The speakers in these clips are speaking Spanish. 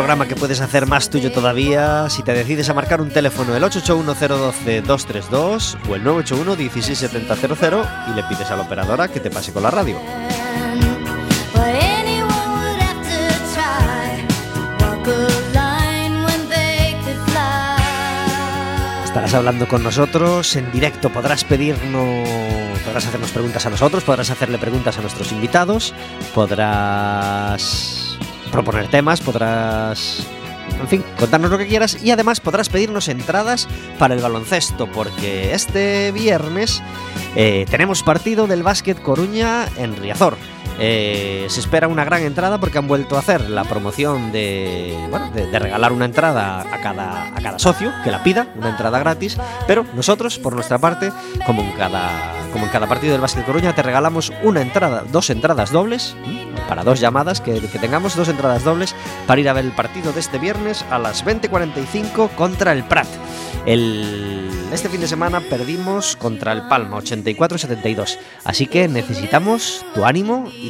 Programa que puedes hacer más tuyo todavía. Si te decides a marcar un teléfono el 881-012-232 o el 981-16700 y le pides a la operadora que te pase con la radio. Estarás hablando con nosotros en directo, podrás pedirnos, podrás hacernos preguntas a nosotros, podrás hacerle preguntas a nuestros invitados, podrás proponer temas, podrás en fin, contarnos lo que quieras y además podrás pedirnos entradas para el baloncesto porque este viernes eh, tenemos partido del Básquet Coruña en Riazor. Eh, se espera una gran entrada porque han vuelto a hacer la promoción de, bueno, de, de regalar una entrada a cada, a cada socio que la pida, una entrada gratis, pero nosotros, por nuestra parte, como en cada, como en cada partido del Básquet Coruña, te regalamos una entrada, dos entradas dobles, para dos llamadas, que, que tengamos dos entradas dobles para ir a ver el partido de este viernes a las 20.45 contra el Prat. El, este fin de semana perdimos contra el Palma 84-72, así que necesitamos tu ánimo y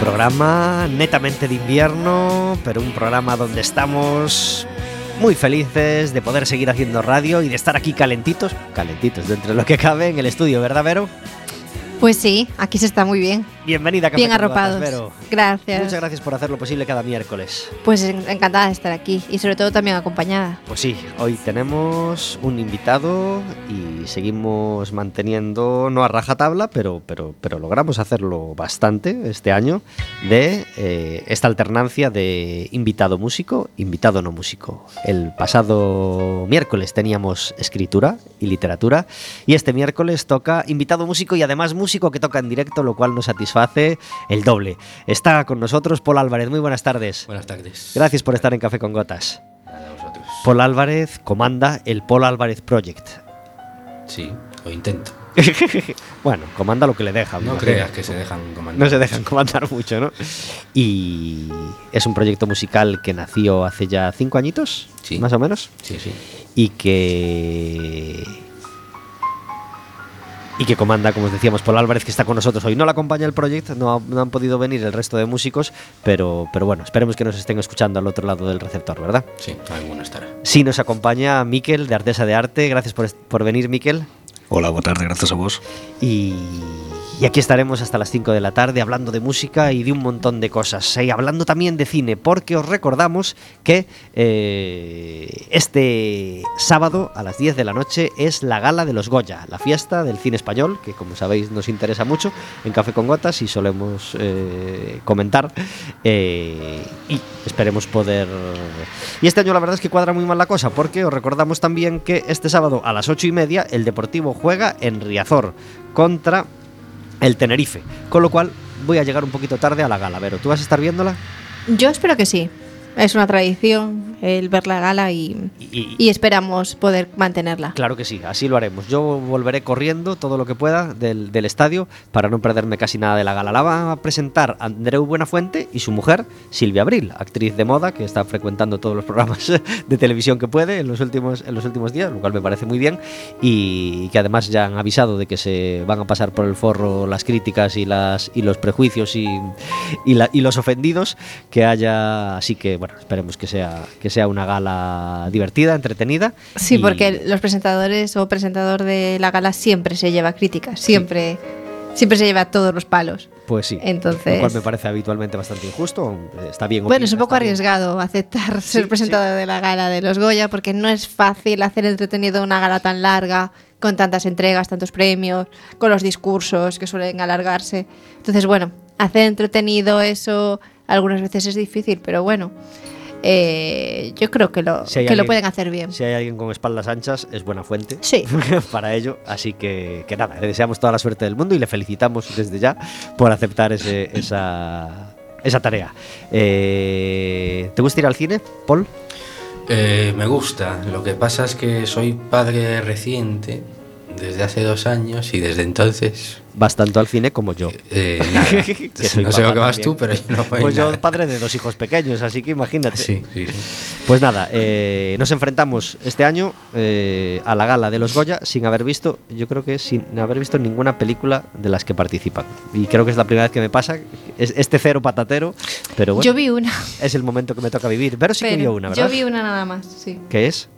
Programa netamente de invierno, pero un programa donde estamos muy felices de poder seguir haciendo radio y de estar aquí calentitos, calentitos dentro de lo que cabe en el estudio, ¿verdad, Vero? Pues sí, aquí se está muy bien. Bienvenida, Café Bien con arropados. Gracias. Muchas gracias por hacer lo posible cada miércoles. Pues en- encantada de estar aquí y sobre todo también acompañada. Pues sí, hoy tenemos un invitado y seguimos manteniendo, no a rajatabla, pero, pero, pero logramos hacerlo bastante este año, de eh, esta alternancia de invitado músico, invitado no músico. El pasado miércoles teníamos escritura y literatura y este miércoles toca invitado músico y además músico que toca en directo, lo cual nos satisface el doble. Está con nosotros Paul Álvarez, muy buenas tardes. Buenas tardes. Gracias por estar en Café con Gotas. A vosotros. Paul Álvarez comanda el Paul Álvarez Project. Sí, o intento. bueno, comanda lo que le dejan. No creas que se dejan comandar. No se dejan comandar mucho, ¿no? Y es un proyecto musical que nació hace ya cinco añitos, Sí. más o menos, Sí, sí. y que y que comanda, como os decíamos, Paul Álvarez, que está con nosotros hoy. No la acompaña el proyecto, no, ha- no han podido venir el resto de músicos, pero, pero bueno, esperemos que nos estén escuchando al otro lado del receptor, ¿verdad? Sí, alguno estará. Sí, nos acompaña Miquel de Artesa de Arte. Gracias por, por venir, Miquel. Hola, buenas tardes, gracias a vos. Y, y aquí estaremos hasta las 5 de la tarde hablando de música y de un montón de cosas. Y hablando también de cine, porque os recordamos que eh, este sábado a las 10 de la noche es la gala de los Goya, la fiesta del cine español, que como sabéis nos interesa mucho en Café con Gotas y solemos eh, comentar. eh, y esperemos poder... Y este año la verdad es que cuadra muy mal la cosa, porque os recordamos también que este sábado a las 8 y media el Deportivo juega en Riazor contra el Tenerife. Con lo cual voy a llegar un poquito tarde a la gala. Pero ¿tú vas a estar viéndola? Yo espero que sí. Es una tradición el ver la gala y, Y, y- esperamos poder mantenerla. Claro que sí, así lo haremos. Yo volveré corriendo todo lo que pueda del, del estadio para no perderme casi nada de la gala. La va a presentar Andreu Buenafuente y su mujer, Silvia Abril, actriz de moda que está frecuentando todos los programas de televisión que puede en los últimos, en los últimos días, lo cual me parece muy bien. Y que además ya han avisado de que se van a pasar por el forro las críticas y, las, y los prejuicios y, y, la- y los ofendidos que haya. Así que, bueno, esperemos que sea, que sea una gala divertida, entretenida. Sí, y- porque los presentadores o presentador de la gala siempre se lleva críticas, siempre siempre se lleva todos los palos. Pues sí. Entonces- Lo cual me parece habitualmente bastante injusto. Está bien. Bueno, es un poco está bien. arriesgado aceptar ser Sí, presentador de la gala de los Goya porque no es fácil hacer entretenido una gala tan larga, con tantas entregas, tantos premios, con los discursos que suelen alargarse. Entonces, bueno, hacer entretenido eso algunas veces es difícil, pero bueno, eh, yo creo que lo, Si que lo pueden hacer bien. Si hay alguien con espaldas anchas, es buena fuente Sí. para ello. Así que, que nada, le deseamos toda la suerte del mundo y le felicitamos desde ya por aceptar ese- esa, esa tarea. Eh, ¿Te gusta ir al cine, Paul? Eh, me gusta. Lo que pasa es que soy padre reciente desde hace dos años y desde entonces. Vas tanto al cine como yo. eh, nada. Que soy no sé lo que vas también. tú, pero yo no voy Pues yo nada. padre de dos hijos pequeños, así que imagínate. Sí, sí, sí. Pues nada, eh, nos enfrentamos este año eh, a la gala de los Goya sin haber visto, yo creo que sin haber visto ninguna película de las que participan. Y creo que es la primera vez que me pasa, es este cero patatero, pero bueno, Yo vi una. es el momento que me toca vivir. Pero sí que pero vio una, ¿verdad? yo vi una nada más, sí. ¿Qué es?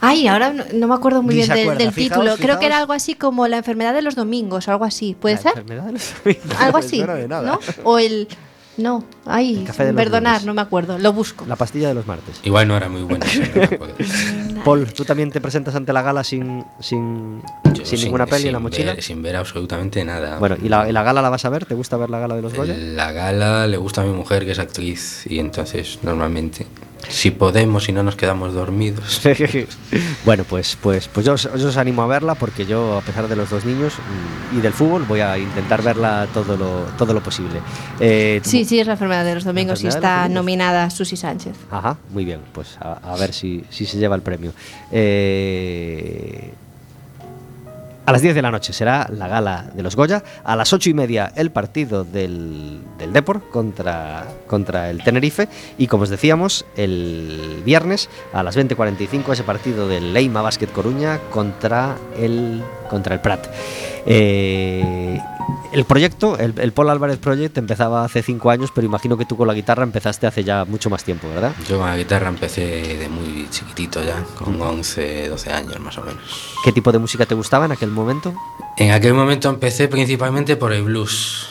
Ay, ahora no, no me acuerdo muy Ni bien del, acuerda. del Fijaos, título. Creo que era algo así como la enfermedad de los domingos o algo así. ¿Puede La ser? enfermedad de los amigos. Algo No así. nada. ¿No? O el. No, ay, perdonar, lunes. no me acuerdo. Lo busco. La pastilla de los martes. Igual no era muy buena. Paul, ¿tú también te presentas ante la gala sin, sin, sin ninguna peli en la sin mochila? ver- sin ver absolutamente nada. Bueno, ¿y la, y la gala la vas a ver? ¿Te gusta ver la gala de los Goya? La gala le gusta a mi mujer, que es actriz, y entonces normalmente, si podemos y no nos quedamos dormidos, bueno, pues, pues, pues yo, os, yo os animo a verla porque yo, a pesar de los dos niños y del fútbol, voy a intentar verla todo lo, todo lo posible. Eh, Sí, sí, es la enfermedad de los domingos y está nominada Susi Sánchez. Ajá, muy bien, pues a, a ver si, si se lleva el premio. Eh, a las 10 de la noche será la gala de los Goya. A las 8 y media el partido del, del Depor contra, contra el Tenerife. Y como os decíamos, el viernes a las 20.45 ese partido del Leima Basket Coruña contra el, contra el Prat. Eh, el proyecto, el, el Paul Álvarez Project, empezaba hace 5 años, pero imagino que tú con la guitarra empezaste hace ya mucho más tiempo, ¿verdad? yo con la guitarra empecé de muy chiquitito ya, con 11, 12 años más o menos. ¿Qué tipo de música te gustaba en aquel momento? En aquel momento empecé principalmente por el blues,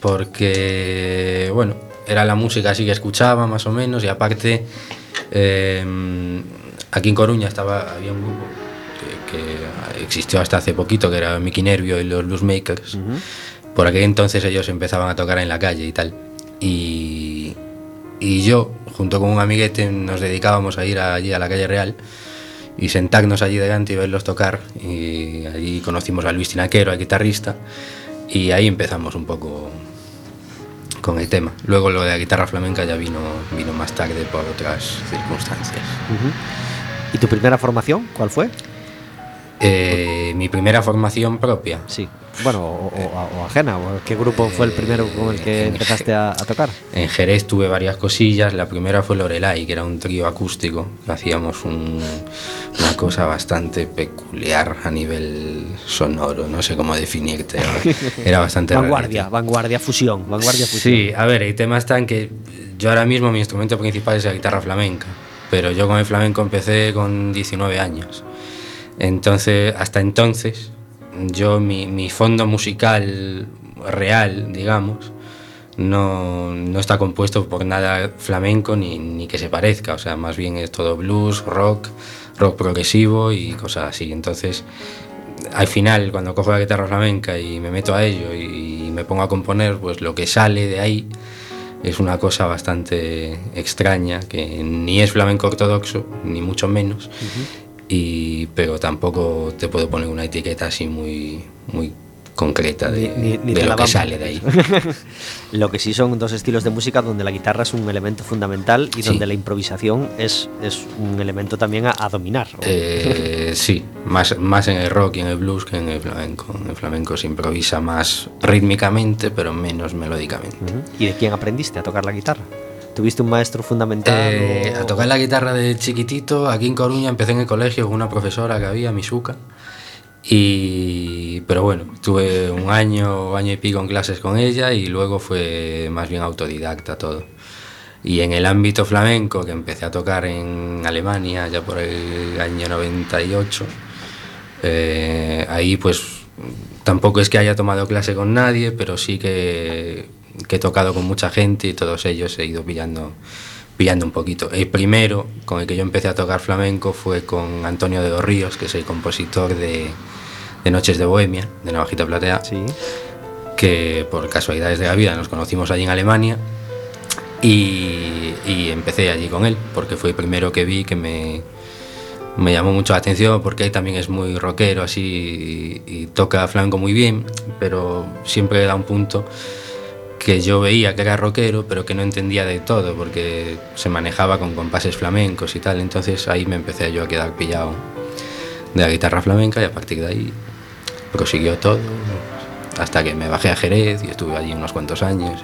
porque, bueno, era la música así que escuchaba más o menos y aparte, eh, aquí en Coruña estaba, había un grupo que, que existió hasta hace poquito, que era Mickey Nervio y los Bluesmakers. Por aquel entonces ellos empezaban a tocar en la calle y tal. Y, y yo, junto con un amiguete, nos dedicábamos a ir allí a la calle Real y sentarnos allí delante y verlos tocar. Y allí conocimos a Luis Tinaquero, el guitarrista, y ahí empezamos un poco con el tema. Luego lo de la guitarra flamenca ya vino, vino más tarde por otras circunstancias. ¿Y tu primera formación cuál fue? Eh, mi primera formación propia. Sí. Bueno, o, o- o ajena. ¿Qué grupo fue el primero con el que Eh, empezaste a, a tocar? En Jerez tuve varias cosillas. La primera fue Lorelai, que era un trío acústico. Hacíamos un- una cosa bastante peculiar a nivel sonoro. No sé cómo definirte. Era, bastante Vanguardia, rarete. vanguardia fusión, vanguardia fusión. Sí, a ver, el tema está en que yo ahora mismo mi instrumento principal es la guitarra flamenca. Pero yo con el flamenco empecé con 19 años. Entonces, hasta entonces, yo mi, fondo musical real, digamos, no, no está compuesto por nada flamenco ni, ni que se parezca. O sea, más bien es todo blues, rock, rock progresivo y cosas así. Entonces, al final, cuando cojo la guitarra flamenca y me meto a ello y me pongo a componer, pues lo que sale de ahí es una cosa bastante extraña, que ni es flamenco ortodoxo, ni mucho menos, y, pero tampoco te puedo poner una etiqueta así muy, muy concreta de, Ni- ni- ni de lo que sale de ahí. Lo que sí son dos estilos de música donde la guitarra es un elemento fundamental y Sí. donde la improvisación es, es un elemento también a, a dominar. Eh, sí, más, más en el rock y en el blues que en el flamenco. En el flamenco se improvisa más rítmicamente, pero menos melódicamente. ¿Y de quién aprendiste a tocar la guitarra? ¿Tuviste un maestro fundamental? Eh, o- a tocar la guitarra de chiquitito, aquí en Coruña empecé en el colegio con una profesora que había, Misuka. Y, pero bueno, tuve un año, año y pico en clases con ella y luego fue más bien autodidacta todo. Y en el ámbito flamenco, que empecé a tocar en Alemania ya por el año 98, eh, ahí pues tampoco es que haya tomado clase con nadie, pero sí que, que he tocado con mucha gente y todos ellos he ido pillando, pillando un poquito. El primero con el que yo empecé a tocar flamenco fue con Antonio de los Ríos, que es el compositor de, de Noches de Bohemia, de Navajita Platea, Sí. que por casualidades de la vida nos conocimos allí en Alemania y, y empecé allí con él, porque fue el primero que vi que me, me llamó mucho la atención, porque él también es muy rockero así y, y toca flamenco muy bien, pero siempre da un punto que yo veía que era rockero, pero que no entendía de todo, porque se manejaba con compases flamencos y tal, entonces ahí me empecé yo a quedar pillado de la guitarra flamenca y a partir de ahí prosiguió todo hasta que me bajé a Jerez y estuve allí unos cuantos años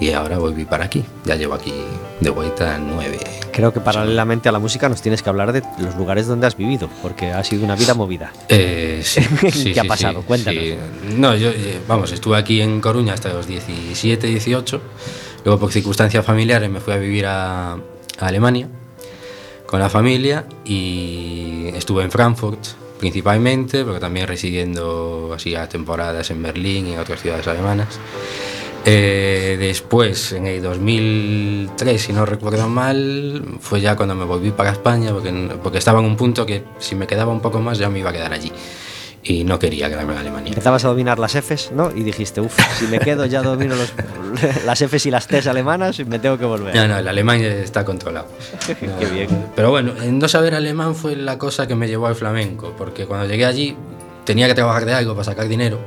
y ahora volví para aquí. Ya llevo aquí de vuelta nueve. Creo que paralelamente a la música nos tienes que hablar de los lugares donde has vivido, porque ha sido una vida movida. Eh, sí, sí, ¿Qué ha pasado? sí, Cuéntanos. No, yo, eh, vamos, estuve aquí en Coruña hasta los 17, 18. Luego, por circunstancias familiares, me fui a vivir a, a Alemania con la familia y estuve en Frankfurt principalmente, pero también residiendo así a temporadas en Berlín y en otras ciudades alemanas. Eh, después, en el 2003, si no recuerdo mal, fue ya cuando me volví para España, porque, porque estaba en un punto que si me quedaba un poco más ya me iba a quedar allí. Y no quería quedarme en Alemania. Empezabas a dominar las Fs, ¿no? Y dijiste, uff, si me quedo ya domino los- las Fs y las Ts alemanas y me tengo que volver. No, no, el alemán está controlado. Qué bien. Pero bueno, en no saber alemán fue la cosa que me llevó al flamenco, porque cuando llegué allí tenía que trabajar de algo para sacar dinero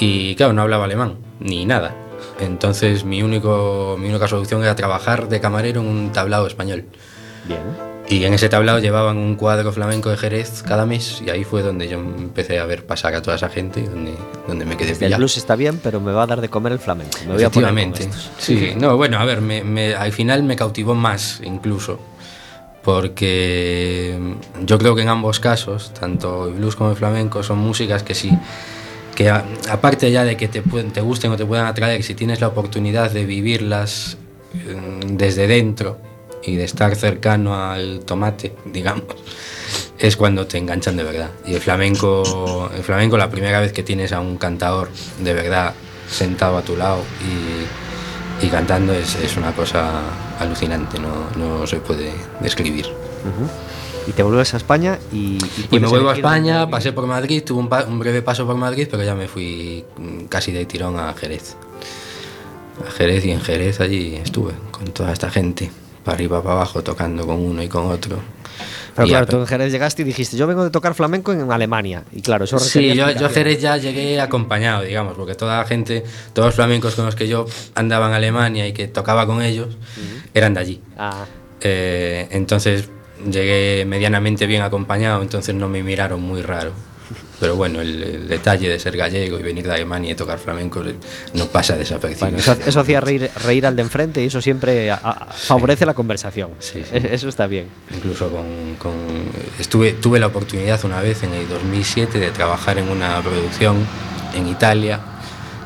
y claro, no hablaba alemán, ni nada. Entonces mi, único, mi única solución era trabajar de camarero en un tablado español. Bien. Y en ese tablado llevaban un cuadro flamenco de Jerez cada mes y ahí fue donde yo empecé a ver pasar a toda esa gente y donde, donde me quedé El pillado. blues está bien, pero me va a dar de comer el flamenco. Me voy a poner con. Sí, no, bueno, a ver, me- me- al final me cautivó más incluso. Porque yo creo que en ambos casos, tanto el blues como el flamenco, son músicas que sí, que aparte ya de que te, pueden- te gusten o te puedan atraer, si tienes la oportunidad de vivirlas eh, desde dentro y de estar cercano al tomate, digamos, es cuando te enganchan de verdad. Y el flamenco, el flamenco la primera vez que tienes a un cantador de verdad sentado a tu lado y, y cantando es, es una cosa alucinante, no, no se puede describir. Y te vuelves a España y. Y me puedes vuelvo a España, dónde pasé por Madrid, tuve un, pa- un breve paso por Madrid, pero ya me fui mm, casi de tirón a Jerez. A Jerez y en Jerez allí estuve con toda esta gente, para arriba, para abajo, tocando con uno y con otro. Pero Y claro, a- tú en Jerez llegaste y dijiste, yo vengo de tocar flamenco en Alemania. Y claro, eso Sí, yo, yo a. Jerez ya llegué acompañado, digamos, porque toda la gente, todos los flamencos con los que yo andaba en Alemania y que tocaba con ellos, eran de allí. Ah, Eh, entonces llegué medianamente bien acompañado, entonces no me miraron muy raro. Pero bueno, el, el detalle de ser gallego y venir de Alemania y tocar flamenco no pasa desapercibido. bueno, eso, eso hacía reír, reír al de enfrente y eso siempre a- a- favorece la conversación. Sí, sí. E- Eso está bien. Incluso con, con- estuve, tuve la oportunidad una vez en el 2007 de trabajar en una producción en Italia,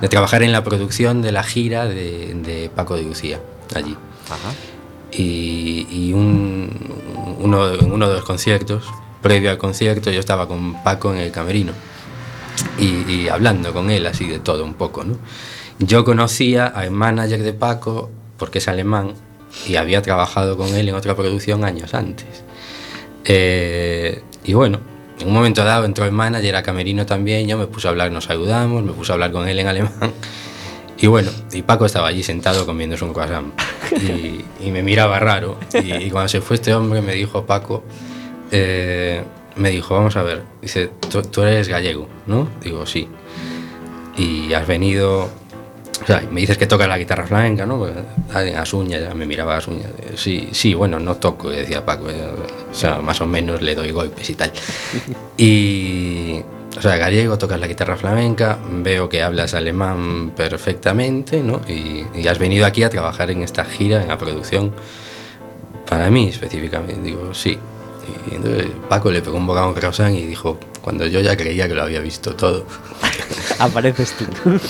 de trabajar en la producción de la gira de, de Paco de Lucía, allí. Ajá. Y, y un- uno, en uno de los conciertos, previo al concierto, yo estaba con Paco en el camerino y, y hablando con él así de todo un poco. ¿no? Yo conocía al manager de Paco porque es alemán y había trabajado con él en otra producción años antes. Eh, y bueno, en un momento dado entró el manager a camerino también, yo me puse a hablar, nos saludamos, me puse a hablar con él en alemán. Y bueno, y Paco estaba allí sentado comiéndose un croissant y, y me miraba raro. Y, cuando se fue este hombre me dijo, Paco, eh, me dijo, vamos a ver, dice, tú, eres gallego, ¿no? Digo, sí. Y has venido, o sea, me dices que tocas la guitarra flamenca, ¿no? Pues, ah, las ya me miraba las uñas. Sí, sí, bueno, no toco, decía Paco. eh, O sea, más o menos le doy golpes y tal. Y, o sea, gallego, tocas la guitarra flamenca, veo que hablas alemán perfectamente, ¿no? Y, y has venido aquí a trabajar en esta gira, en la producción, para mí específicamente. Digo, sí. Y entonces Paco le pegó un bocado a croissant y dijo, cuando yo ya creía que lo había visto todo. Apareces tú.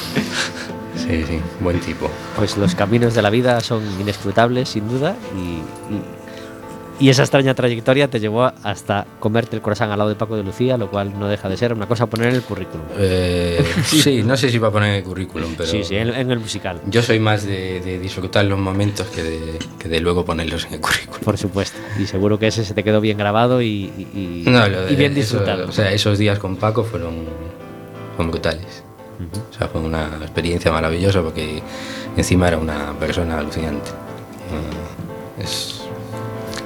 Sí, sí, buen tipo. Pues los caminos de la vida son inescrutables, sin duda, y, y- Y esa extraña trayectoria te llevó hasta comerte el corazón al lado de Paco de Lucía, lo cual no deja de ser una cosa a poner en el currículum. Eh, sí, no sé si va a poner en el currículum, pero. Sí, sí, en, en el musical. Yo soy más de, de disfrutar los momentos que de, que de luego ponerlos en el currículum. Por supuesto. Y seguro que ese se te quedó bien grabado y, y- y- No, lo de- y bien eso- disfrutado. o sea, esos días con Paco fueron, fueron brutales. O sea, fue una experiencia maravillosa porque encima era una persona alucinante. Mm, es-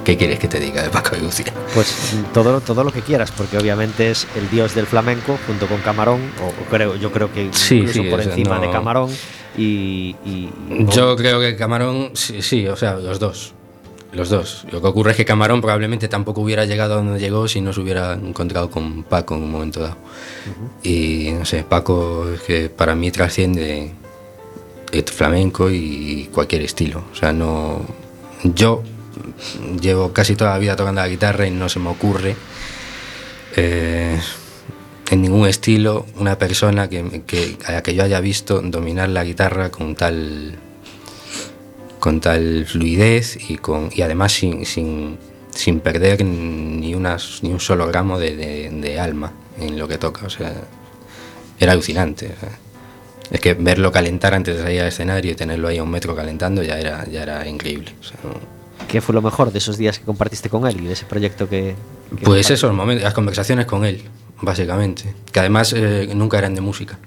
¿Qué quieres que te diga de Paco de Lucía? Pues todo, todo lo que quieras, porque obviamente es el dios del flamenco junto con Camarón, o, o creo, yo creo que Sí, incluso sí, por o sea, encima no- de Camarón y, y- y- Yo creo que Camarón, sí, sí, o sea, los dos. Los dos. Lo que ocurre es que Camarón probablemente tampoco hubiera llegado a donde llegó si no se hubiera encontrado con Paco en un momento dado. Y no sé, Paco es que para mí trasciende el flamenco y cualquier estilo. O sea, no. Yo llevo casi toda la vida tocando la guitarra y no se me ocurre eh, en ningún estilo una persona que, que- a la que yo haya visto dominar la guitarra con tal con tal fluidez y con y además sin, sin, sin perder ni unas ni un solo gramo de, de- de alma en lo que toca. O sea era alucinante es que verlo calentar antes de salir al escenario y tenerlo ahí a un metro calentando ya era ya era increíble o sea, no- ¿Qué fue lo mejor de esos días que compartiste con él y de ese proyecto que... que Pues esos momentos, las conversaciones con él, básicamente. Que además eh, nunca eran de música.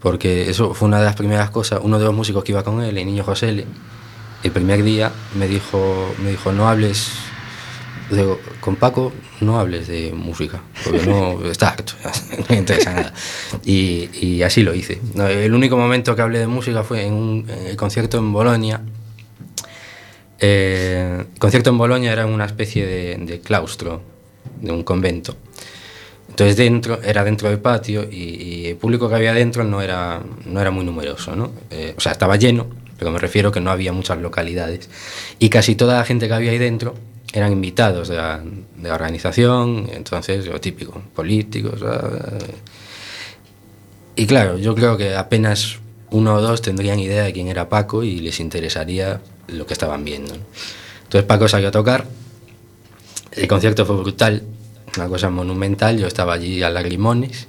Porque eso fue una de las primeras cosas. Uno de los músicos que iba con él, el niño José, L., el primer día me dijo, me dijo no hables. Digo, con Paco no hables de música, porque no está harto, no me interesa nada. Y, y así lo hice. El único momento que hablé de música fue en, un, en el concierto en Bolonia, eh, el concierto en Bolonia era una especie de, de claustro, de un convento. Entonces dentro, era dentro del patio y, y el público que había dentro no era, no era muy numeroso, ¿no? Eh, o sea, estaba lleno, pero me refiero que no había muchas localidades. Y casi toda la gente que había ahí dentro eran invitados de la, de la organización, entonces lo típico, políticos. ah, y claro, yo creo que apenas uno o dos tendrían idea de quién era Paco y les interesaría lo que estaban viendo. ¿no? Entonces Paco salió a tocar, el concierto fue brutal, una cosa monumental, yo estaba allí a lagrimones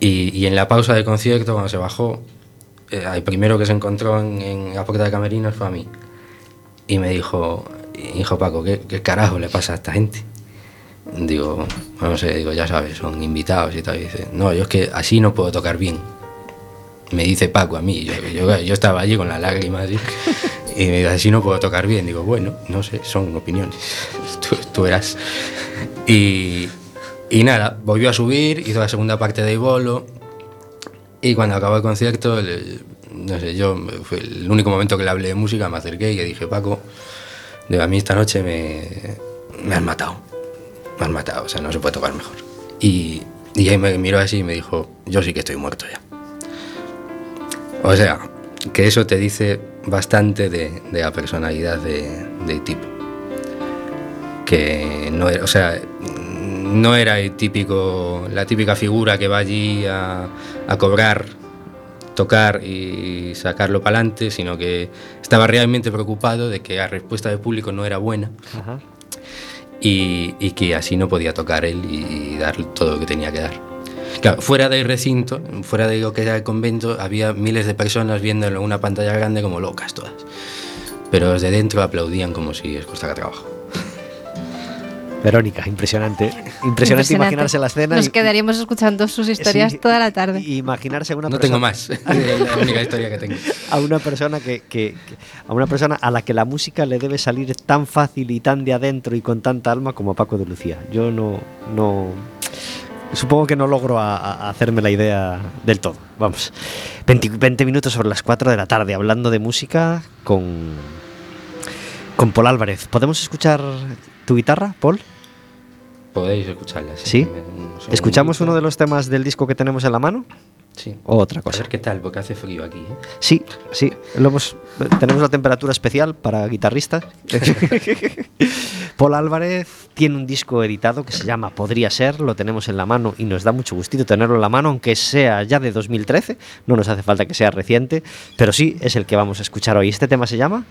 y, y en la pausa del concierto, cuando se bajó, eh, el primero que se encontró en, en la puerta de camerinos fue a mí y me dijo, hijo Paco, ¿qué, qué carajo le pasa a esta gente? Digo, no sé, digo, ya sabes, son invitados y tal. Y dice, no, yo es que así no puedo tocar bien. Me dice Paco a mí, yo, yo, yo estaba allí con las lágrimas así, y me dice, así no puedo tocar bien. Digo, bueno, no sé, son opiniones, tú, tú. Y, y nada, volvió a subir, hizo la segunda parte de bolo, y cuando acabó el concierto, el- no sé, yo, fue el único momento que le hablé de música, me acerqué y le dije, Paco, a mí esta noche me, me has matado me has matado, o sea, no se puede tocar mejor. Y, y ahí me miró así y me dijo, yo sí que estoy muerto ya. O sea, que eso te dice bastante de, de la personalidad de, tipo. Que no era, o sea, no era el típico, la típica figura que va allí a, a cobrar, tocar y sacarlo para adelante, sino que estaba realmente preocupado de que la respuesta del público no era buena Ajá. y, y que así no podía tocar él y, dar todo lo que tenía que dar. Claro, fuera del recinto, fuera de lo que era el convento, había miles de personas viéndolo en una pantalla grande como locas todas. Pero desde dentro aplaudían como si les costara trabajo. Verónica, impresionante. Impresionante, imaginarse la escena. Nos y- quedaríamos escuchando sus historias Sí, toda la tarde. imaginarse a una No persona, tengo más, es la única historia que tengo. a una persona que, que- que- a una persona a la que la música le debe salir tan fácil y tan de adentro y con tanta alma como a Paco de Lucía. Yo no no supongo que no logro a- a hacerme la idea del todo. Vamos. 20, 20 minutos sobre las 4 de la tarde hablando de música con con Paul Álvarez. ¿Podemos escuchar tu guitarra, Paul? Podéis escucharla. ¿Sí? Segundito. ¿Escuchamos uno de los temas del disco que tenemos en la mano? Sí. O otra A cosa. ver qué tal, porque hace frío aquí. ¿eh? Sí, sí. Lo hemos, tenemos una temperatura especial para guitarristas. Paul Álvarez tiene un disco editado que se llama Podría ser, lo tenemos en la mano y nos da mucho gustito tenerlo en la mano, aunque sea ya de 2013, no nos hace falta que sea reciente, pero sí es el que vamos a escuchar hoy. ¿Este tema se llama?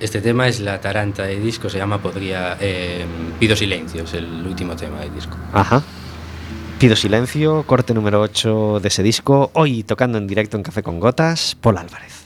Este tema es la taranta de disco, se llama Podría. eh, Pido silencio, es el último tema del disco. Ajá. Pido silencio, corte número 8 de ese disco, hoy tocando en directo en Café con Gotas, Paul Álvarez.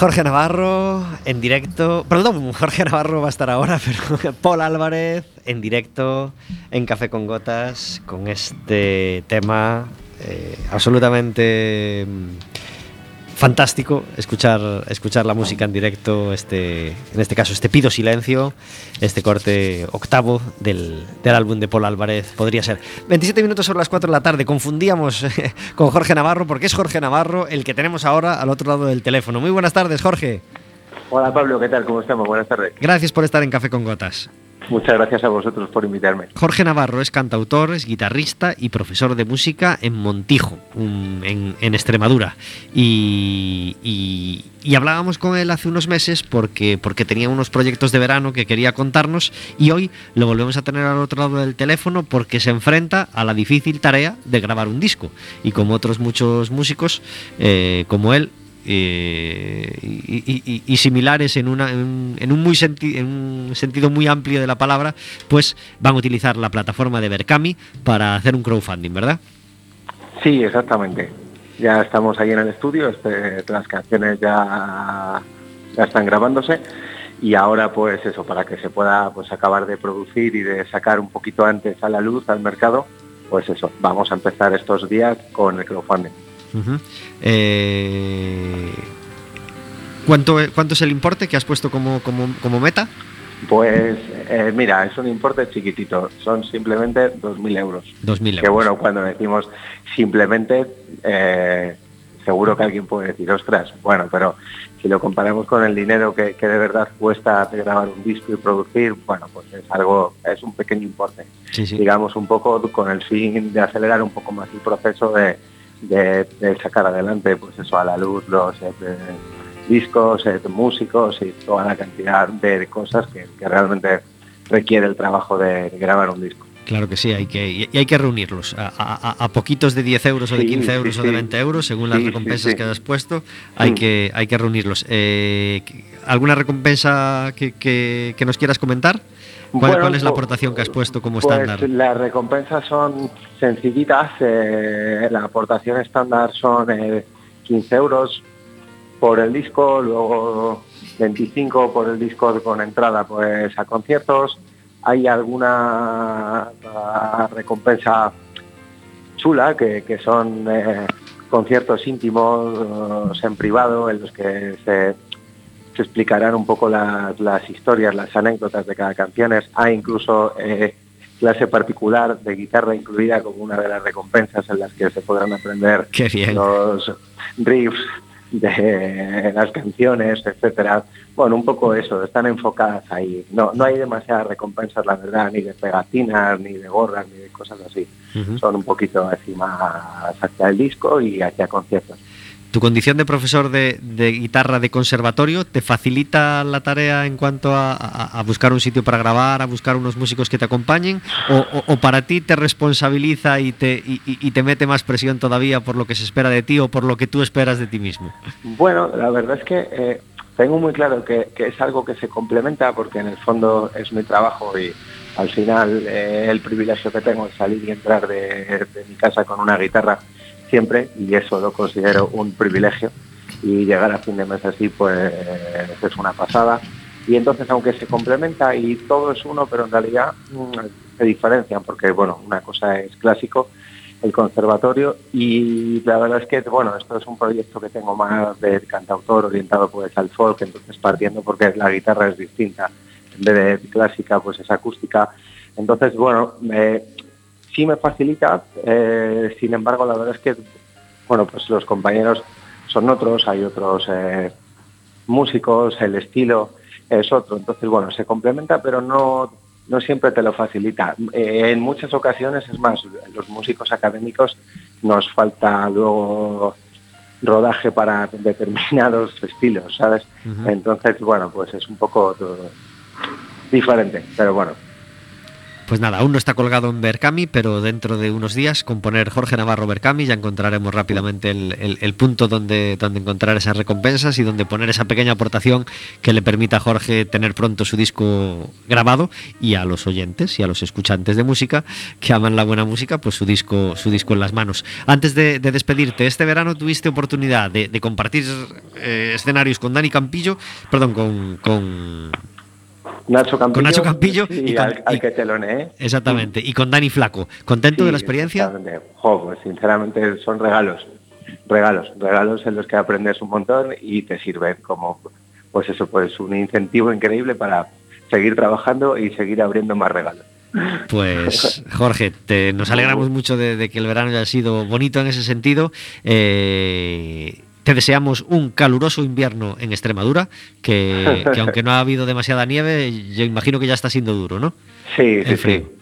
Jorge Navarro en directo. Perdón, Jorge Navarro va a estar ahora, pero Paul Álvarez en directo en Café con Gotas con este tema eh, absolutamente mm, fantástico. Escuchar, escuchar la música en directo, este, en este caso, este Pido Silencio, este corte octavo del, del álbum de Paul Álvarez. Podría ser 27 minutos sobre las 4 de la tarde. Confundíamos eh, con Jorge Navarro porque es Jorge Navarro el que tenemos ahora al otro lado del teléfono. Muy buenas tardes, Jorge. Hola Pablo, ¿qué tal? ¿Cómo estamos? Buenas tardes. Gracias por estar en Café con Gotas. Muchas gracias a vosotros por invitarme. Jorge Navarro es cantautor, es guitarrista y profesor de música en Montijo, en Extremadura. Y, y- y hablábamos con él hace unos meses porque, porque tenía unos proyectos de verano que quería contarnos y hoy lo volvemos a tener al otro lado del teléfono porque se enfrenta a la difícil tarea de grabar un disco. Y como otros muchos músicos, eh, como él, eh, y, similares en, una, en, en un muy senti- en un sentido muy amplio de la palabra, pues van a utilizar la plataforma de Berkami para hacer un crowdfunding, ¿verdad? Sí, exactamente. Ya estamos ahí en el estudio, este, las canciones ya, ya están grabándose y ahora pues eso, para que se pueda pues acabar de producir y de sacar un poquito antes a la luz, al mercado, pues eso, vamos a empezar estos días con el crowdfunding. Eh, ¿cuánto, ¿Cuánto es el importe que has puesto como, como, como meta? Pues eh, mira, es un importe chiquitito, son simplemente 2.000 euros. 2.000 euros. Que bueno, cuando decimos simplemente, eh, seguro que alguien puede decir, ostras, bueno, pero si lo comparamos con el dinero que, que de verdad cuesta grabar un disco y producir, bueno, pues es algo, es un pequeño importe. Sí, sí. Digamos un poco con el fin de acelerar un poco más el proceso de, de- de sacar adelante, pues eso, a la luz los eh, discos, eh, músicos y toda la cantidad de cosas que, que realmente requiere el trabajo de grabar un disco. Claro que sí, hay que, y hay que reunirlos a, a- a- a poquitos de 10 euros o de Sí, 15 sí, euros o de sí. 20 euros, según las Sí, recompensas que has puesto, hay, Mm. que, hay que reunirlos. Eh, ¿Alguna recompensa que, que- que nos quieras comentar? ¿Cuál, Bueno, cuál es la pues- aportación que has puesto como Pues estándar? las recompensas son sencillitas. eh, la aportación estándar son eh, 15 euros por el disco, luego 25 por el disco con entrada pues a conciertos. Hay alguna recompensa chula que, que son eh, conciertos íntimos eh, en privado en los que se se explicarán un poco las, las historias, las anécdotas de cada canción. Hay incluso eh, clase particular de guitarra incluida como una de las recompensas en las que se podrán aprender los riffs de las canciones, etcétera. Bueno, un poco eso, están enfocadas ahí. No, no hay demasiadas recompensas, la verdad, ni de pegatinas, ni de gorras, ni de cosas así. Son un poquito más hacia el disco y hacia conciertos. ¿Tu condición de profesor de, de guitarra de conservatorio te facilita la tarea en cuanto a, a- buscar un sitio para grabar, a buscar unos músicos que te acompañen? ¿O, o- para ti te responsabiliza y te, y- y- y te mete más presión todavía por lo que se espera de ti o por lo que tú esperas de ti mismo? Bueno, la verdad es que eh, tengo muy claro que, que es algo que se complementa porque en el fondo es mi trabajo y al final eh, el privilegio que tengo es salir y entrar de, de mi casa con una guitarra siempre y eso lo considero un privilegio y llegar a fin de mes así pues es una pasada. Y entonces aunque se complementa y todo es uno pero en realidad mm, se diferencian porque bueno una cosa es clásico el conservatorio y la verdad es que bueno esto es un proyecto que tengo más de cantautor orientado pues al folk entonces partiendo porque la guitarra es distinta. En vez de clásica pues es acústica. Entonces bueno me, sí me facilita eh, sin embargo la verdad es que bueno pues los compañeros son otros hay otros eh, músicos el estilo es otro entonces bueno se complementa pero no no siempre te lo facilita. Eh, en muchas ocasiones, es más, los músicos académicos nos falta luego rodaje para determinados estilos, ¿sabes? Entonces, bueno, pues es un poco diferente, pero bueno. Pues nada, aún no está colgado en Berkami, pero dentro de unos días, con poner Jorge Navarro Berkami, ya encontraremos rápidamente el, el- punto donde, donde encontrar esas recompensas y donde poner esa pequeña aportación que le permita a Jorge tener pronto su disco grabado y a los oyentes y a los escuchantes de música que aman la buena música, pues su disco, su disco en las manos. Antes de, de despedirte, este verano tuviste oportunidad de, compartir eh, escenarios con Dani Campillo, perdón, con Nacho Campillo. Nacho Campillo y, y con- al, al y- que teloneé. Exactamente. Y con Dani Flaco. ¿Contento Sí, de la experiencia? Jo, pues sinceramente son regalos, regalos, regalos en los que aprendes un montón y te sirven como, pues eso, pues un incentivo increíble para seguir trabajando y seguir abriendo más regalos. Pues Jorge, te- nos alegramos mucho de, de que el verano haya sido bonito en ese sentido. Eh, te deseamos un caluroso invierno en Extremadura, que, que aunque no ha habido demasiada nieve, yo imagino que ya está siendo duro, ¿no? Sí, sí, El frío. sí.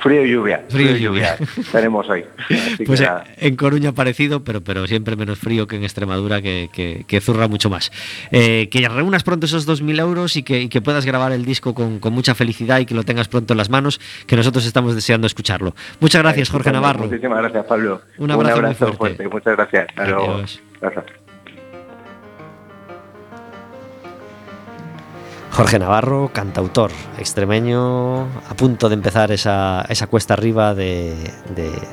Frío y lluvia. Frío y lluvia. Tenemos hoy. Así Pues que eh, en Coruña parecido, pero, pero siempre menos frío que en Extremadura, que, que- que zurra mucho más. Eh, que reúnas pronto esos 2.000 euros y que, y que puedas grabar el disco con, con mucha felicidad y que lo tengas pronto en las manos, que nosotros estamos deseando escucharlo. Muchas gracias, Jorge Estupendo. Navarro. Muchísimas gracias, Pablo. Un abrazo muy fuerte. Muchas gracias. Hasta luego. Gracias. Jorge Navarro, cantautor extremeño, a punto de empezar esa, esa cuesta arriba de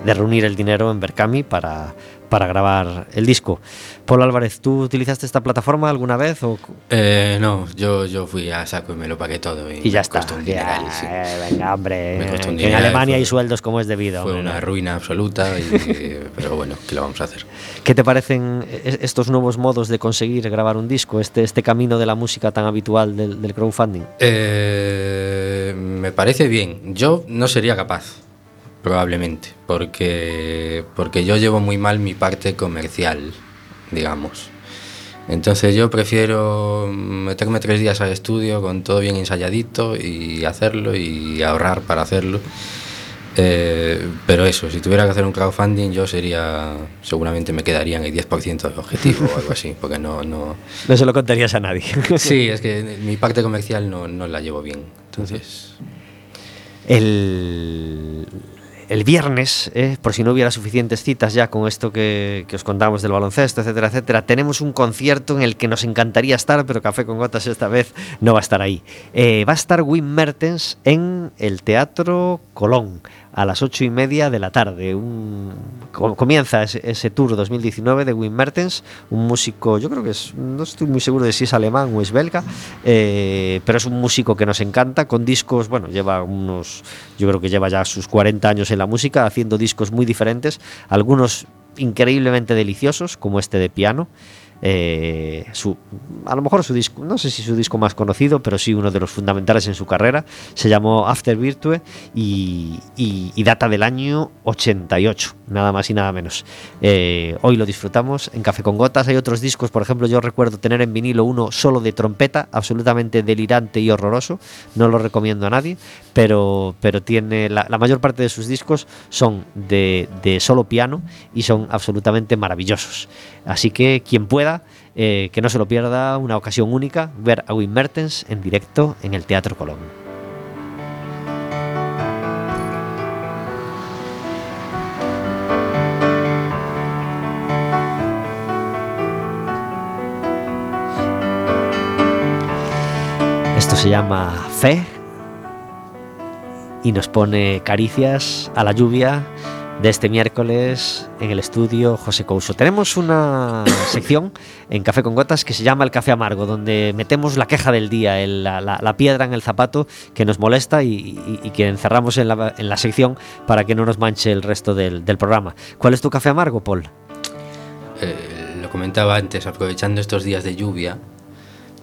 reunir el dinero en Berkami para, para grabar el disco. Paul Álvarez, ¿tú utilizaste esta plataforma alguna vez? O, Eh, no, yo, yo fui a saco y me lo pagué todo. Y, y ya me está. costó un Ya, dineral, sí. eh, venga, hombre. Me costó un que en Alemania fue- hay sueldos como es debido. Fue hombre, una ¿no? ruina absoluta, y, pero bueno, ¿qué lo vamos a hacer? ¿Qué te parecen es- estos nuevos modos de conseguir grabar un disco? Este, este camino de la música tan habitual del, del crowdfunding. Eh, me parece bien. Yo no sería capaz, probablemente, porque, porque yo llevo muy mal mi parte comercial, digamos. Entonces yo prefiero meterme tres días al estudio con todo bien ensayadito y hacerlo y ahorrar para hacerlo. Eh, pero eso, si tuviera que hacer un crowdfunding yo sería, seguramente me quedaría en el 10% del objetivo o algo así, porque no, no, No se lo contarías a nadie. Sí, es que mi parte comercial no, no la llevo bien. Entonces, El, el viernes, eh, por si no hubiera suficientes citas ya con esto que, os contamos del baloncesto, etcétera, etcétera, tenemos un concierto en el que nos encantaría estar, pero Café con Gotas esta vez no va a estar ahí. Eh, va a estar Wim Mertens en el Teatro Colón a las ocho y media de la tarde. Comienza ese, ese tour 2019 de Wim Mertens, un músico, yo creo que es, no estoy muy seguro de si es alemán o es belga, eh, pero es un músico que nos encanta, con discos, bueno, lleva unos, yo creo que lleva ya sus 40 años en la música, haciendo discos muy diferentes, algunos increíblemente deliciosos, como este de piano. Eh, a lo mejor su disco, no sé si su disco más conocido, pero sí uno de los fundamentales en su carrera, se llamó After Virtue y, data del año 88, nada más y nada menos. Eh, hoy lo disfrutamos en Café con Gotas. Hay otros discos, por ejemplo, yo recuerdo tener en vinilo uno solo de trompeta, absolutamente delirante y horroroso. No lo recomiendo a nadie, pero, pero tiene la, la mayor parte de sus discos son de, de solo piano y son absolutamente maravillosos. Así que quien pueda, eh, que no se lo pierda, una ocasión única, ver a Wim Mertens en directo en el Teatro Colón. Esto se llama Fe y nos pone caricias a la lluvia de este miércoles en el estudio José Couso. Tenemos una sección en Café con Gotas que se llama el Café Amargo, donde metemos la queja del día, el- la, la- la piedra en el zapato que nos molesta y, y- y que encerramos en la, en la sección para que no nos manche el resto del, del programa. ¿Cuál es tu café amargo, Paul? eh, lo comentaba antes, aprovechando estos días de lluvia,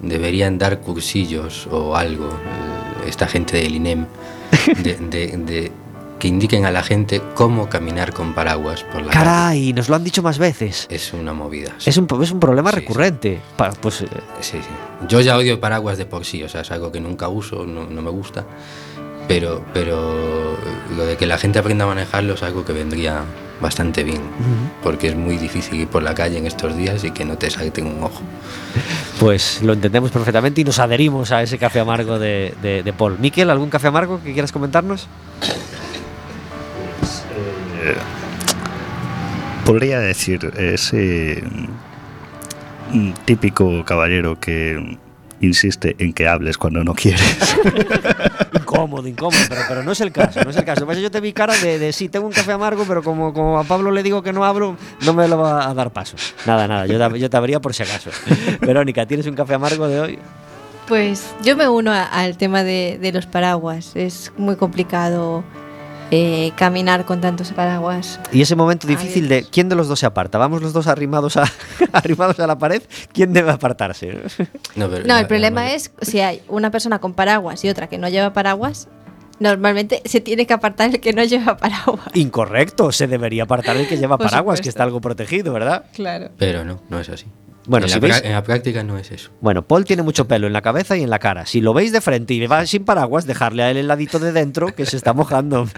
deberían dar cursillos o algo, eh, esta gente del INEM, de, de- de- que indiquen a la gente cómo caminar con paraguas por la calle. Caray, nos lo han dicho más veces. Es una movida. sí. Es un, es un problema Sí, sí. recurrente. Pa- pues eh, Sí, sí. Yo ya odio paraguas de por sí, o sea, es algo que nunca uso, no, no me gusta. Pero, pero lo de que la gente aprenda a manejarlo es algo que vendría bastante bien, porque es muy difícil ir por la calle en estos días y que no te salten un ojo. Pues lo entendemos perfectamente y nos adherimos a ese café amargo de, de, de Paul. Miquel, ¿algún café amargo que quieras comentarnos? Podría decir ese mm, típico caballero que insiste en que hables cuando no quieres. incómodo, incómodo, pero, pero no es el caso, no es el caso. Pues yo te vi cara de, de sí, tengo un café amargo, pero como, como a Pablo le digo que no hablo, no me lo va a dar paso. Nada, nada, yo, te- yo te abría por si acaso. Verónica, ¿tienes un café amargo de hoy? Pues yo me uno a- al tema de, de los paraguas. Es muy complicado eh, caminar con tantos paraguas. Y ese momento difícil de quién de los dos se aparta. Vamos los dos arrimados a, arrimados a la pared, ¿quién debe apartarse? No, pero No, la- el problema la- es si hay una persona con paraguas y otra que no lleva paraguas, normalmente se tiene que apartar el que no lleva paraguas. Incorrecto, se debería apartar el que lleva paraguas, que está algo protegido, ¿verdad? Claro. Pero no, no es así. Bueno, en, si la, veis- pra- en la práctica no es eso. Bueno, Paul tiene mucho pelo en la cabeza y en la cara. Si lo veis de frente y va sin paraguas, dejarle a él el ladito de dentro que se está mojando.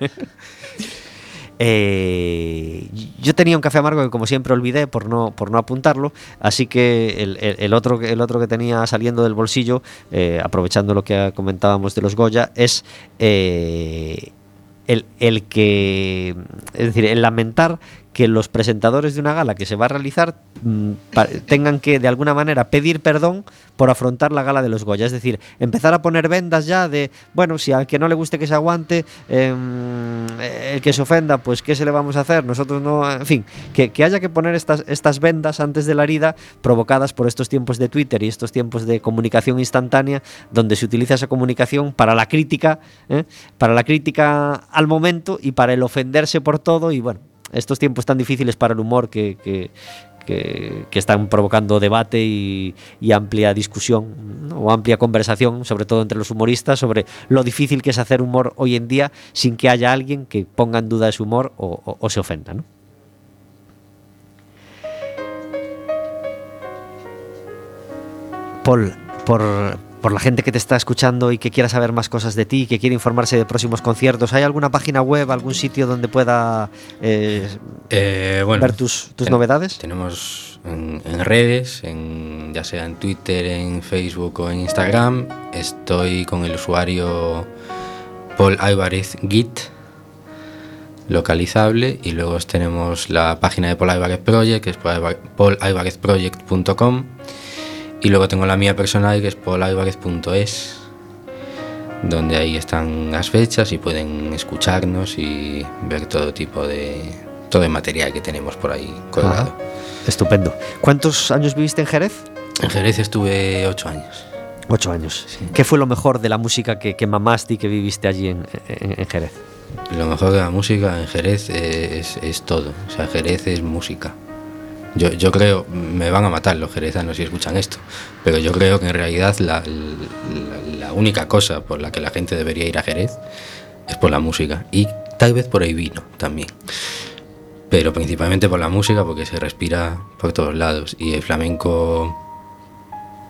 Eh, yo tenía un café amargo que como siempre olvidé por no, por no apuntarlo, así que el, el- el otro, que- el otro que tenía saliendo del bolsillo, eh, aprovechando lo que comentábamos de los Goya, es eh, el, el que, es decir, el lamentar que los presentadores de una gala que se va a realizar mm, tengan que de alguna manera pedir perdón por afrontar la gala de los Goya. Es decir, empezar a poner vendas ya de, bueno, si al que no le guste que se aguante, em, el que se ofenda, pues ¿qué se le vamos a hacer? Nosotros no, en fin, que, que haya que poner estas, estas vendas antes de la herida provocadas por estos tiempos de Twitter y estos tiempos de comunicación instantánea donde se utiliza esa comunicación para la crítica, ¿eh? para la crítica al momento y para el ofenderse por todo y bueno, estos tiempos tan difíciles para el humor que, que, que- están provocando debate y, amplia discusión o amplia conversación, sobre todo entre los humoristas, sobre lo difícil que es hacer humor hoy en día sin que haya alguien que ponga en duda ese humor o, o- o se ofenda. ¿no? Paul, por, por la gente que te está escuchando y que quiera saber más cosas de ti, que quiere informarse de próximos conciertos, ¿hay alguna página web, algún sitio donde pueda eh, Eh, bueno, ver tus, tus ten- novedades? Tenemos en, en redes, en, ya sea en Twitter, en Facebook o en Instagram. Estoy con el usuario Paul Álvarez Git, localizable. Y luego tenemos la página de Paul Álvarez Project, que es paul- paulalvarezproject.com. Y luego tengo la mía personal, que es paulalvarez.es, donde ahí están las fechas y pueden escucharnos y ver todo tipo de todo el material que tenemos por ahí colgado. Ajá. Estupendo. ¿Cuántos años viviste en Jerez? En Jerez estuve ocho años. Ocho años. ¿Qué fue lo mejor de la música que, que mamaste y que viviste allí en, en- en Jerez? Lo mejor de la música en Jerez es, es todo. O sea, Jerez es música. Yo, yo creo, me van a matar los jerezanos si escuchan esto, pero yo creo que en realidad la, la- única cosa por la que la gente debería ir a Jerez es por la música y tal vez por el vino también. Pero principalmente por la música porque se respira por todos lados y el flamenco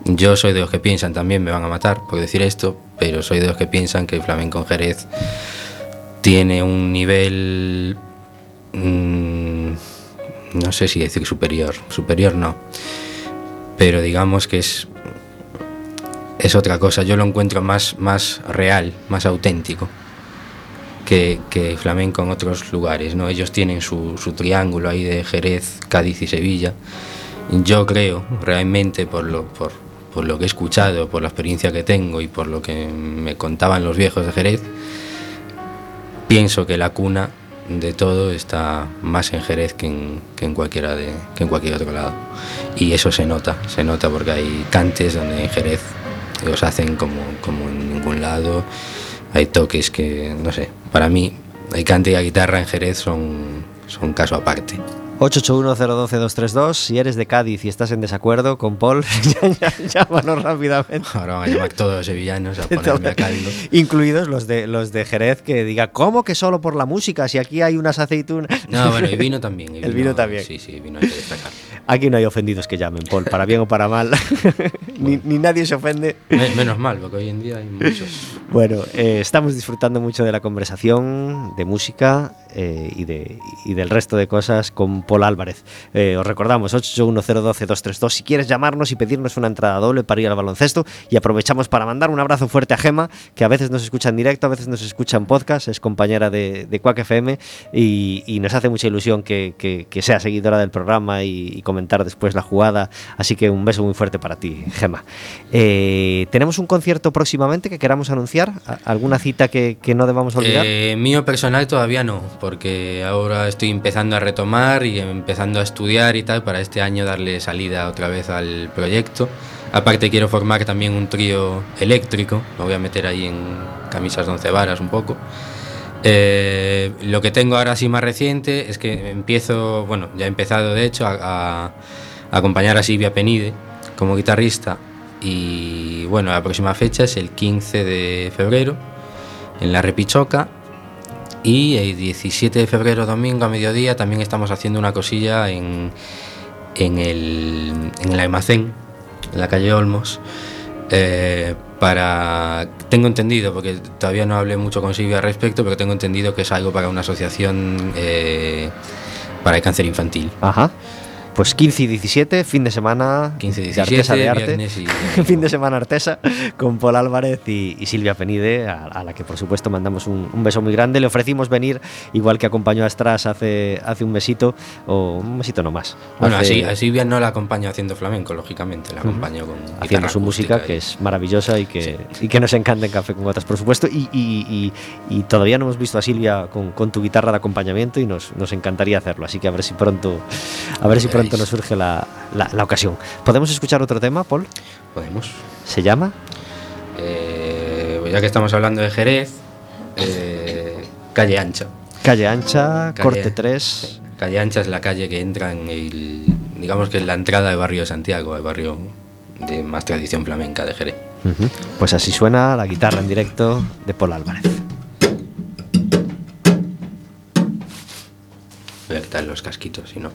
yo soy de los que piensan también, me van a matar por decir esto, pero soy de los que piensan que el flamenco en Jerez tiene un nivel, mm, no sé si decir superior, superior no, pero digamos que es, es otra cosa, yo lo encuentro más, más real, más auténtico. Que, flamenco en otros lugares, ¿no? Ellos tienen su, su triángulo ahí de Jerez, Cádiz y Sevilla. Yo creo, realmente, por lo, por, por lo que he escuchado, por la experiencia que tengo y por lo que me contaban los viejos de Jerez, pienso que la cuna de todo está más en Jerez que en, cualquier otro lado. Y eso se nota, se nota porque hay cantes donde en Jerez los hacen como, como en ningún lado. Hay toques que, no sé, para mí el cante y la guitarra en Jerez son, son caso aparte. 881-012-232. Si eres de Cádiz y estás en desacuerdo con Paul, llámanos rápidamente. Ahora van a llamar todos los sevillanos a ponerme a caldo. Incluidos los de, los de Jerez que diga, ¿cómo que solo por la música? Si aquí hay unas aceitunas. No, bueno, y vino también. y El vino también. Sí, sí, vino hay que destacar. Aquí no hay ofendidos que llamen, Paul, para bien o para mal. ni, ni nadie se ofende. Me- menos mal, porque hoy en día hay muchos. Bueno, eh, estamos disfrutando mucho de la conversación, de música eh, y, de, y del resto de cosas con Paul Álvarez. Eh, os recordamos, 881012232, si quieres llamarnos y pedirnos una entrada doble para ir al baloncesto. Y aprovechamos para mandar un abrazo fuerte a Gema, que a veces nos escucha en directo, a veces nos escucha en podcast, es compañera de, de Quack FM y, nos hace mucha ilusión que, sea seguidora del programa y, comentar después la jugada. Así que un beso muy fuerte para ti, Gema. Eh, ¿Tenemos un concierto próximamente que queramos anunciar? ¿A- ¿Alguna cita que, que no debamos olvidar? Eh, mío personal todavía no, porque ahora estoy empezando a retomar y empezando a estudiar y tal para este año darle salida otra vez al proyecto. Aparte quiero formar también un trío eléctrico, lo voy a meter ahí en camisas de once varas un poco. Eh, lo que tengo ahora sí más reciente es que empiezo, bueno, ya he empezado de hecho a, a- a acompañar a Silvia Penide como guitarrista y bueno, la próxima fecha es el 15 de febrero en la Repichoca y el 17 de febrero domingo a mediodía también estamos haciendo una cosilla en, en, el, en el almacén, en la calle Olmos. eh, para tengo entendido porque todavía no hablé mucho con Silvia al respecto pero tengo entendido que es algo para una asociación eh, para el cáncer infantil Ajá. Pues 15 y 17, fin de semana 15 de 17 Artesa de Arte. y fin de semana artesa con Paul Álvarez y, y Silvia Penide, a, a la que por supuesto mandamos un, un beso muy grande. Le ofrecimos venir, igual que acompañó a Stras hace, hace un mesito, o un mesito no más. bueno Hace- así a Silvia no la acompaño haciendo flamenco lógicamente la acompaño con haciendo su música, acústica que y- es maravillosa y que, y que nos encanta en Café con Gotas, por supuesto. Y, y- y- y todavía no hemos visto a Silvia con, con tu guitarra de acompañamiento y nos, nos encantaría hacerlo. Así que a ver si pronto, a ver si pronto Veréis. nos surge la, la- la ocasión. ¿Podemos escuchar otro tema, Paul? podemos ¿Se llama? Eh, ya que estamos hablando de Jerez, eh, calle ancha. Calle Ancha, Calle- corte 3. sí, Calle ancha es la calle que entra en el, digamos que es la entrada del barrio de Santiago, el barrio de más tradición flamenca de Jerez. Pues así suena la guitarra en directo de Paul Álvarez. Voy a quitar los casquitos, si no.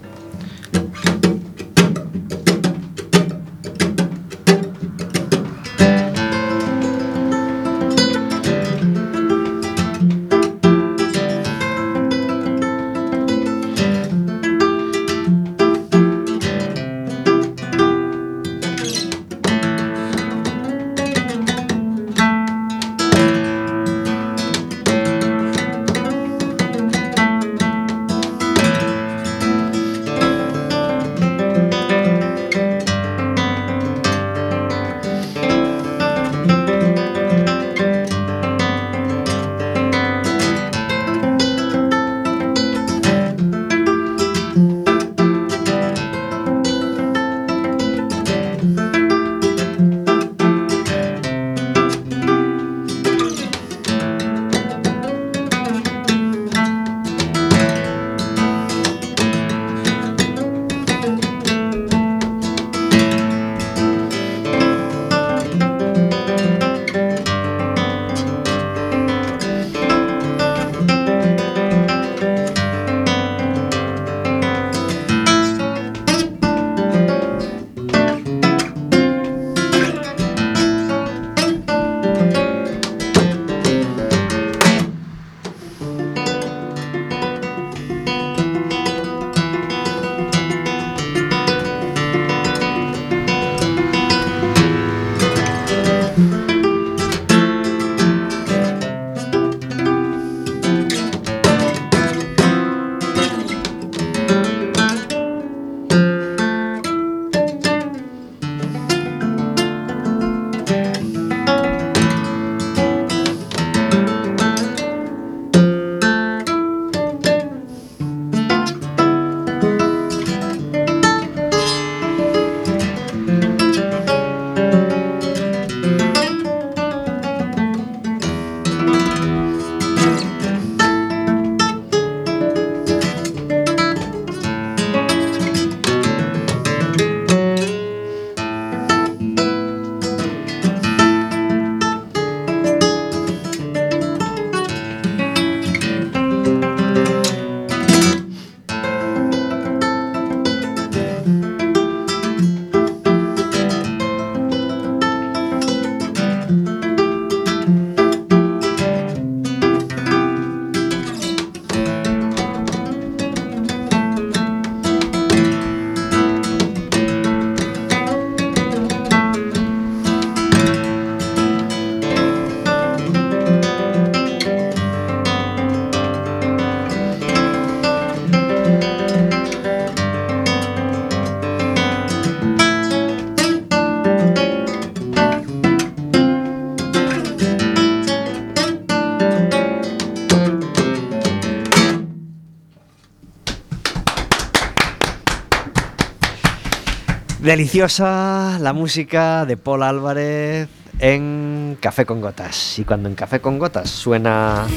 Deliciosa la música de Paul Álvarez en Café con Gotas. Y cuando en Café con Gotas suena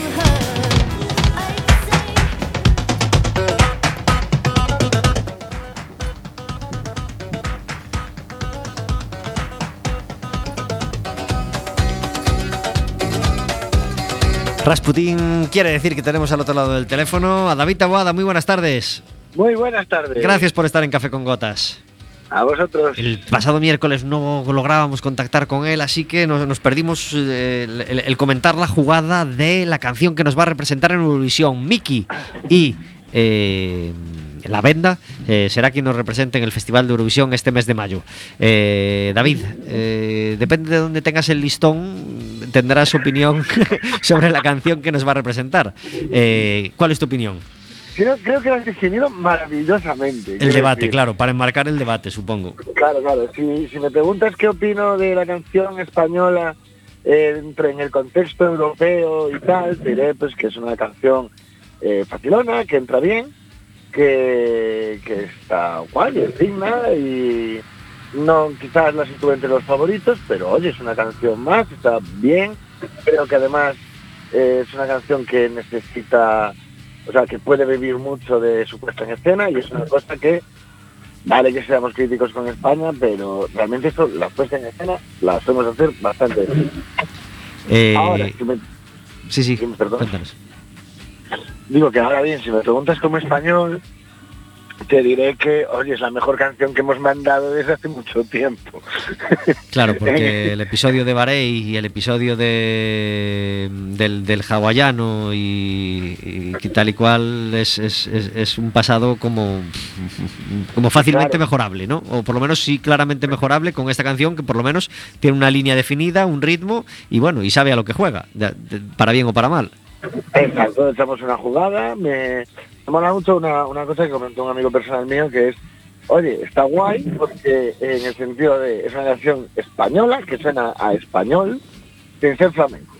Rasputín quiere decir que tenemos al otro lado del teléfono a David Taboada. Muy buenas tardes. Muy buenas tardes. Gracias por estar en Café con Gotas. A vosotros. El pasado miércoles no lográbamos contactar con él, así que nos, perdimos eh, el, comentar la jugada de la canción que nos va a representar en Eurovisión. Miki y eh, La Venda eh, será quien nos represente en el Festival de Eurovisión este mes de mayo. Eh, David, eh, depende de dónde tengas el listón, tendrás opinión sobre la canción que nos va a representar. ¿Cuál es tu opinión? Creo, creo que lo has definido maravillosamente. El debate, decir. claro, para enmarcar el debate, supongo. Claro, claro. Si, si me preguntas qué opino de la canción española eh, dentro en el contexto europeo y tal, te diré pues que es una canción eh, facilona, que entra bien, que, que está guay, es digna y no quizás la sitúe entre los favoritos, pero oye, es una canción más, está bien. Creo que además eh, es una canción que necesita, o sea, que puede vivir mucho de su puesta en escena y es una cosa que Vale que seamos críticos con España, pero realmente esto, la puesta en escena, la hacemos hacer bastante bien. Eh, Ahora, si me- sí, sí, perdón. cuéntanos. digo que ahora bien, si me preguntas como español, te diré que, oye, es la mejor canción que hemos mandado desde hace mucho tiempo. Claro, porque el episodio de Barey y el episodio de del, del hawaiano y, y tal y cual es, es- es- es un pasado como, como fácilmente Claro. mejorable, ¿no? O por lo menos sí claramente mejorable con esta canción que por lo menos tiene una línea definida, un ritmo y bueno, y sabe a lo que juega, para bien o para mal. Exacto, echamos una jugada, me, me mola mucho una, una cosa que comentó un amigo personal mío que es, oye, está guay porque en el sentido de, es una canción española que suena a español sin ser flamenco.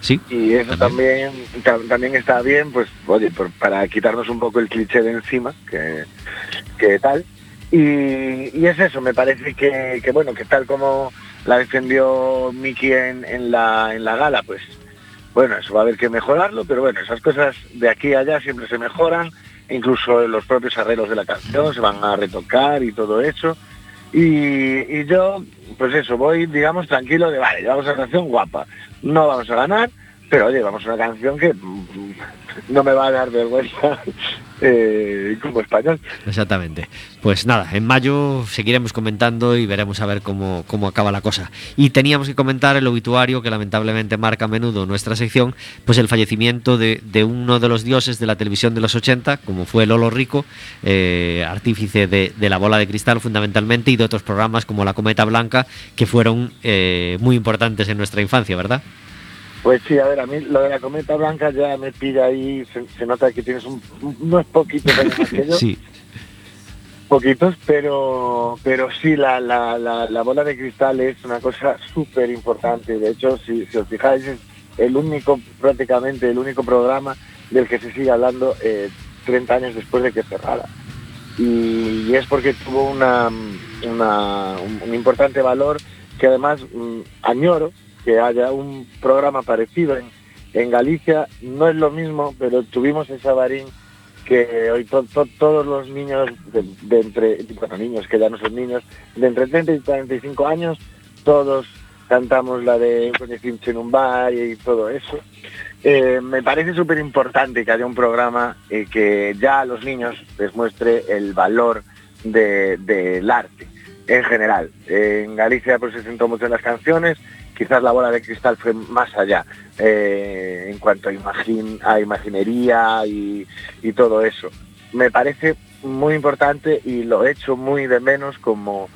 Sí. Y eso también, tam- también está bien, pues, oye, por- para quitarnos un poco el cliché de encima, que, que tal. Y, y es eso, me parece que, que, bueno, que tal como la defendió Miki en, en, la, en la gala, pues, bueno, eso va a haber que mejorarlo, pero bueno, esas cosas de aquí a allá siempre se mejoran, incluso los propios arreglos de la canción se van a retocar y todo eso. Y, yo, pues eso, voy, digamos, tranquilo de, vale, llevamos una canción guapa, no vamos a ganar, pero oye, vamos a una canción que mm, no me va a dar vergüenza eh, como español. Exactamente. Pues nada, en mayo seguiremos comentando y veremos a ver cómo, cómo acaba la cosa. Y teníamos que comentar el obituario que lamentablemente marca a menudo nuestra sección, pues el fallecimiento de, uno de los dioses de la televisión de los 80, como fue Lolo Rico, eh, artífice de, de La Bola de Cristal fundamentalmente y de otros programas como La Cometa Blanca, que fueron eh, muy importantes en nuestra infancia, ¿verdad? Pues sí, a ver, a mí lo de la cometa blanca ya me pilla ahí, se, se nota que tienes un, unos poquitos años más que yo. Sí. poquitos, pero pero sí, la, la, la, la bola de cristal es una cosa súper importante. De hecho, si, si os fijáis, es el único, prácticamente el único programa del que se sigue hablando eh, 30 años después de que cerrara. Y, y es porque tuvo una, una- un, un importante valor que además mm, añoro que haya un programa parecido en, en Galicia. No es lo mismo, pero tuvimos en Sabarín que hoy to- to- todos los niños de, entre, bueno, niños que ya no son niños, de entre 30 y 45 años, todos cantamos la de en un bar y todo eso. Eh, me parece súper importante que haya un programa eh, que ya a los niños les muestre el valor de- del arte en general. en Galicia pues se centró mucho en las canciones, quizás la bola de cristal fue más allá eh, en cuanto a, imagin- a imaginería y, todo eso. Me parece muy importante y lo echo muy de menos como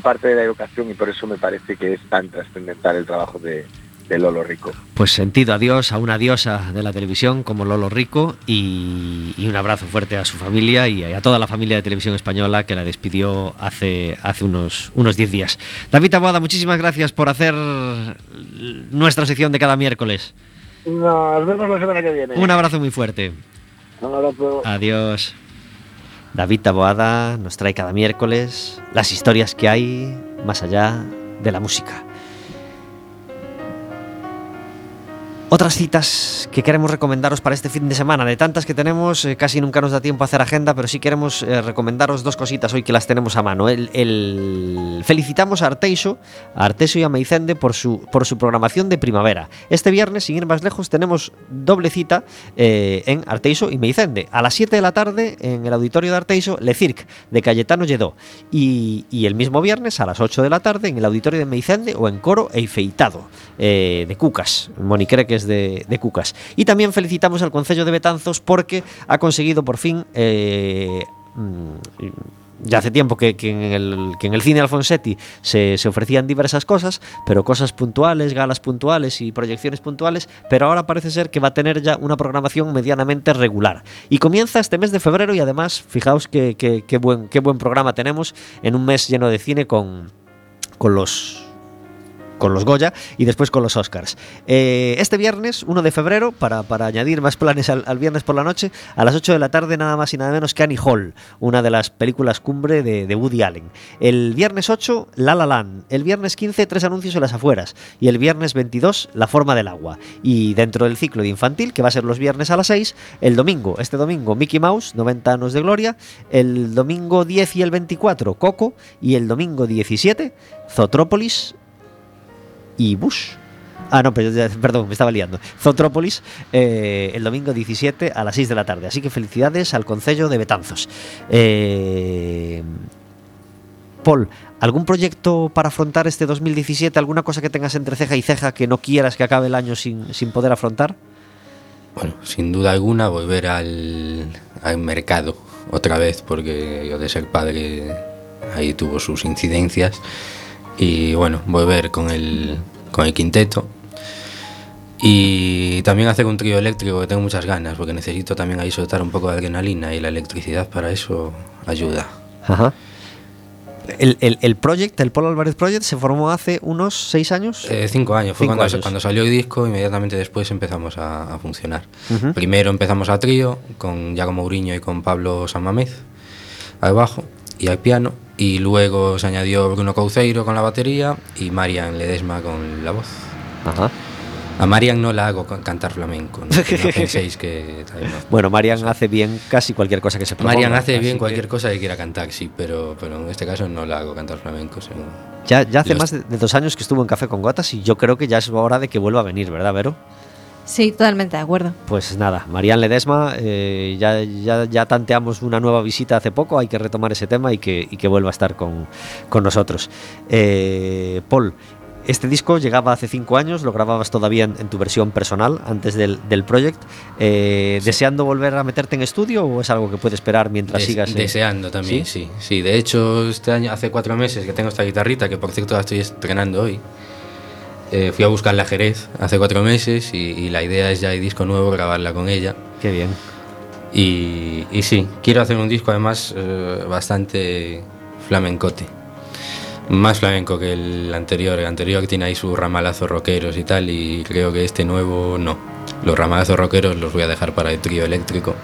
parte de la educación y por eso me parece que es tan trascendental el trabajo de, de Lolo Rico. Pues sentido adiós a una diosa de la televisión como Lolo Rico y, y un abrazo fuerte a su familia y a toda la familia de televisión española que la despidió hace, hace unos, unos 10 días. David Taboada, muchísimas gracias por hacer nuestra sección de cada miércoles. Nos vemos la semana que viene. Un abrazo muy fuerte. Un abrazo. Adiós. David Taboada nos trae cada miércoles las historias que hay más allá de la música. Otras citas que queremos recomendaros para este fin de semana, de tantas que tenemos, eh, casi nunca nos da tiempo a hacer agenda, pero sí queremos eh, recomendaros dos cositas hoy que las tenemos a mano. El, el- Felicitamos a Arteixo, a Arteixo y a Meicende por su, por su programación de primavera. Este viernes, sin ir más lejos, tenemos doble cita eh, en Arteixo y Meicende. A las 7 de la tarde, en el auditorio de Arteixo, Le Cirque, de Cayetano Lledó. Y, el mismo viernes, a las 8 de la tarde, en el auditorio de Meicende o en Coro e Feitado, eh, de Cucas. Moniquere que es de, Cucas. Y también felicitamos al Concello de Betanzos porque ha conseguido por fin... eh, mm, ya hace tiempo que, en, el, que en el cine Alfonsetti se, se ofrecían diversas cosas, pero cosas puntuales, galas puntuales y proyecciones puntuales, pero ahora parece ser que va a tener ya una programación medianamente regular. Y comienza este mes de febrero y además, fijaos qué, buen, buen programa tenemos en un mes lleno de cine con, con los con los Goya y después con los Oscars. Eh, este viernes, 1 de febrero, para, para añadir más planes al, viernes por la noche, a las 8 de la tarde nada más y nada menos que Annie Hall, una de las películas cumbre de, de Woody Allen. El viernes 8, La La Land. El viernes 15, tres anuncios en las afueras. Y el viernes 22, La Forma del Agua. Y dentro del ciclo de infantil, que va a ser los viernes a las 6, el domingo, este domingo, Mickey Mouse, 90 años de gloria. El domingo 10 y el 24, Coco. Y el domingo 17, Zotrópolis, y Bush. Ah, no, ya- perdón, me estaba liando. Zotrópolis, eh, el domingo 17 a las 6 de la tarde. Así que felicidades al Concello de Betanzos. Eh, Paul, ¿algún proyecto para afrontar este 2017? ¿Alguna cosa que tengas entre ceja y ceja que no quieras que acabe el año sin, sin poder afrontar? Bueno, sin duda alguna volver al, al mercado otra vez, porque yo de ser padre ahí tuvo sus incidencias. Y bueno, volver con el, con el quinteto. Y también hacer un trío eléctrico que tengo muchas ganas, porque necesito también ahí soltar un poco de adrenalina y la electricidad para eso ayuda. Ajá. El, el, el Project, el Paul Álvarez Project, se formó hace unos 6 años. Eh, cinco años, fue Cinco cuando, años. cuando salió el disco, inmediatamente después empezamos a, a funcionar. Primero empezamos a trío, con Iago Mourinho y con Pablo Samamez, al bajo y al piano, y luego se añadió Bruno Couceiro con la batería y Marian Ledesma con la voz. Ajá. A Marian no la hago cantar flamenco, no, Que no penséis que... no. Bueno, Marian hace bien casi cualquier cosa que se proponga. Marian hace bien que cualquier cosa que quiera cantar, sí, pero, pero en este caso no la hago cantar flamenco. según- Ya, ya hace Los- más de, de dos años que estuvo en Café con Gotas y yo creo que ya es hora de que vuelva a venir, ¿verdad, Vero? Sí, totalmente de acuerdo. Pues nada, Marian Ledesma, eh, ya, ya, ya tanteamos una nueva visita hace poco, hay que retomar ese tema y que, y que vuelva a estar con, con nosotros. Eh, Paul, este disco llegaba hace cinco años, lo grababas todavía en, en tu versión personal, antes del, del project. Eh, ¿Deseando volver a meterte en estudio o es algo que puede esperar mientras Des- sigas? en- deseando también, ¿Sí? sí. de hecho, este año, hace cuatro meses que tengo esta guitarrita, que por cierto la estoy estrenando hoy. Eh, fui a buscarla a Jerez hace cuatro meses y, y la idea es ya el disco nuevo, grabarla con ella. Qué bien. Y, y sí, quiero hacer un disco además eh, bastante flamencote. Más flamenco que el anterior. El anterior tiene ahí sus ramalazos rockeros y tal, y creo que este nuevo no. Los ramalazos rockeros los voy a dejar para el trío eléctrico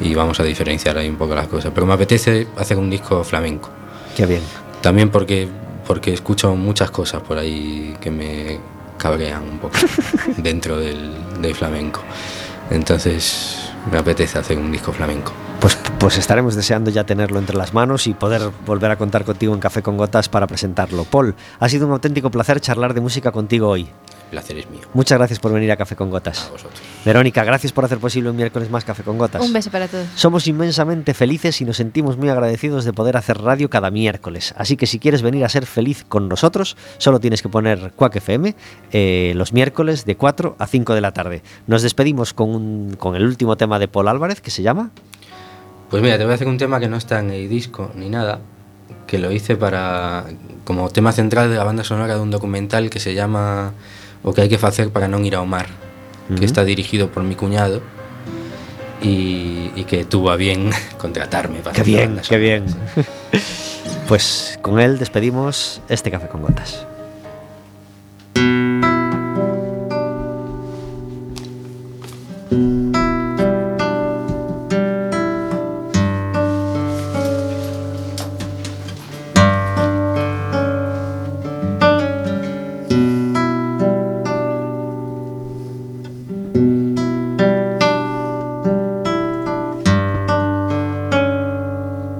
y vamos a diferenciar ahí un poco las cosas. Pero me apetece hacer un disco flamenco. Qué bien. También porque, porque escucho muchas cosas por ahí que me cabrean un poco dentro del, del flamenco. Entonces me apetece hacer un disco flamenco. Pues, pues estaremos deseando ya tenerlo entre las manos y poder volver a contar contigo en Café con Gotas para presentarlo. Paul, ha sido un auténtico placer charlar de música contigo hoy. Placer es mío. Muchas gracias por venir a Café con A Gotas. vosotros. Verónica, gracias por hacer posible un miércoles más Café con Gotas. Un beso para todos. Somos inmensamente felices y nos sentimos muy agradecidos de poder hacer radio cada miércoles. Así que si quieres venir a ser feliz con nosotros, solo tienes que poner Quack FM eh, los miércoles de 4 a 5 de la tarde. Nos despedimos con, un- con el último tema de Paul Álvarez que se llama Pues mira, te voy a hacer un tema que no está en el disco ni nada, que lo hice para como tema central de la banda sonora de un documental que se llama O que hay que hacer para no ir ao mar, que está dirigido por mi cuñado y, y que tuvo a bien contratarme para Qué bien, qué bien. Pues con él despedimos este Café con Gotas.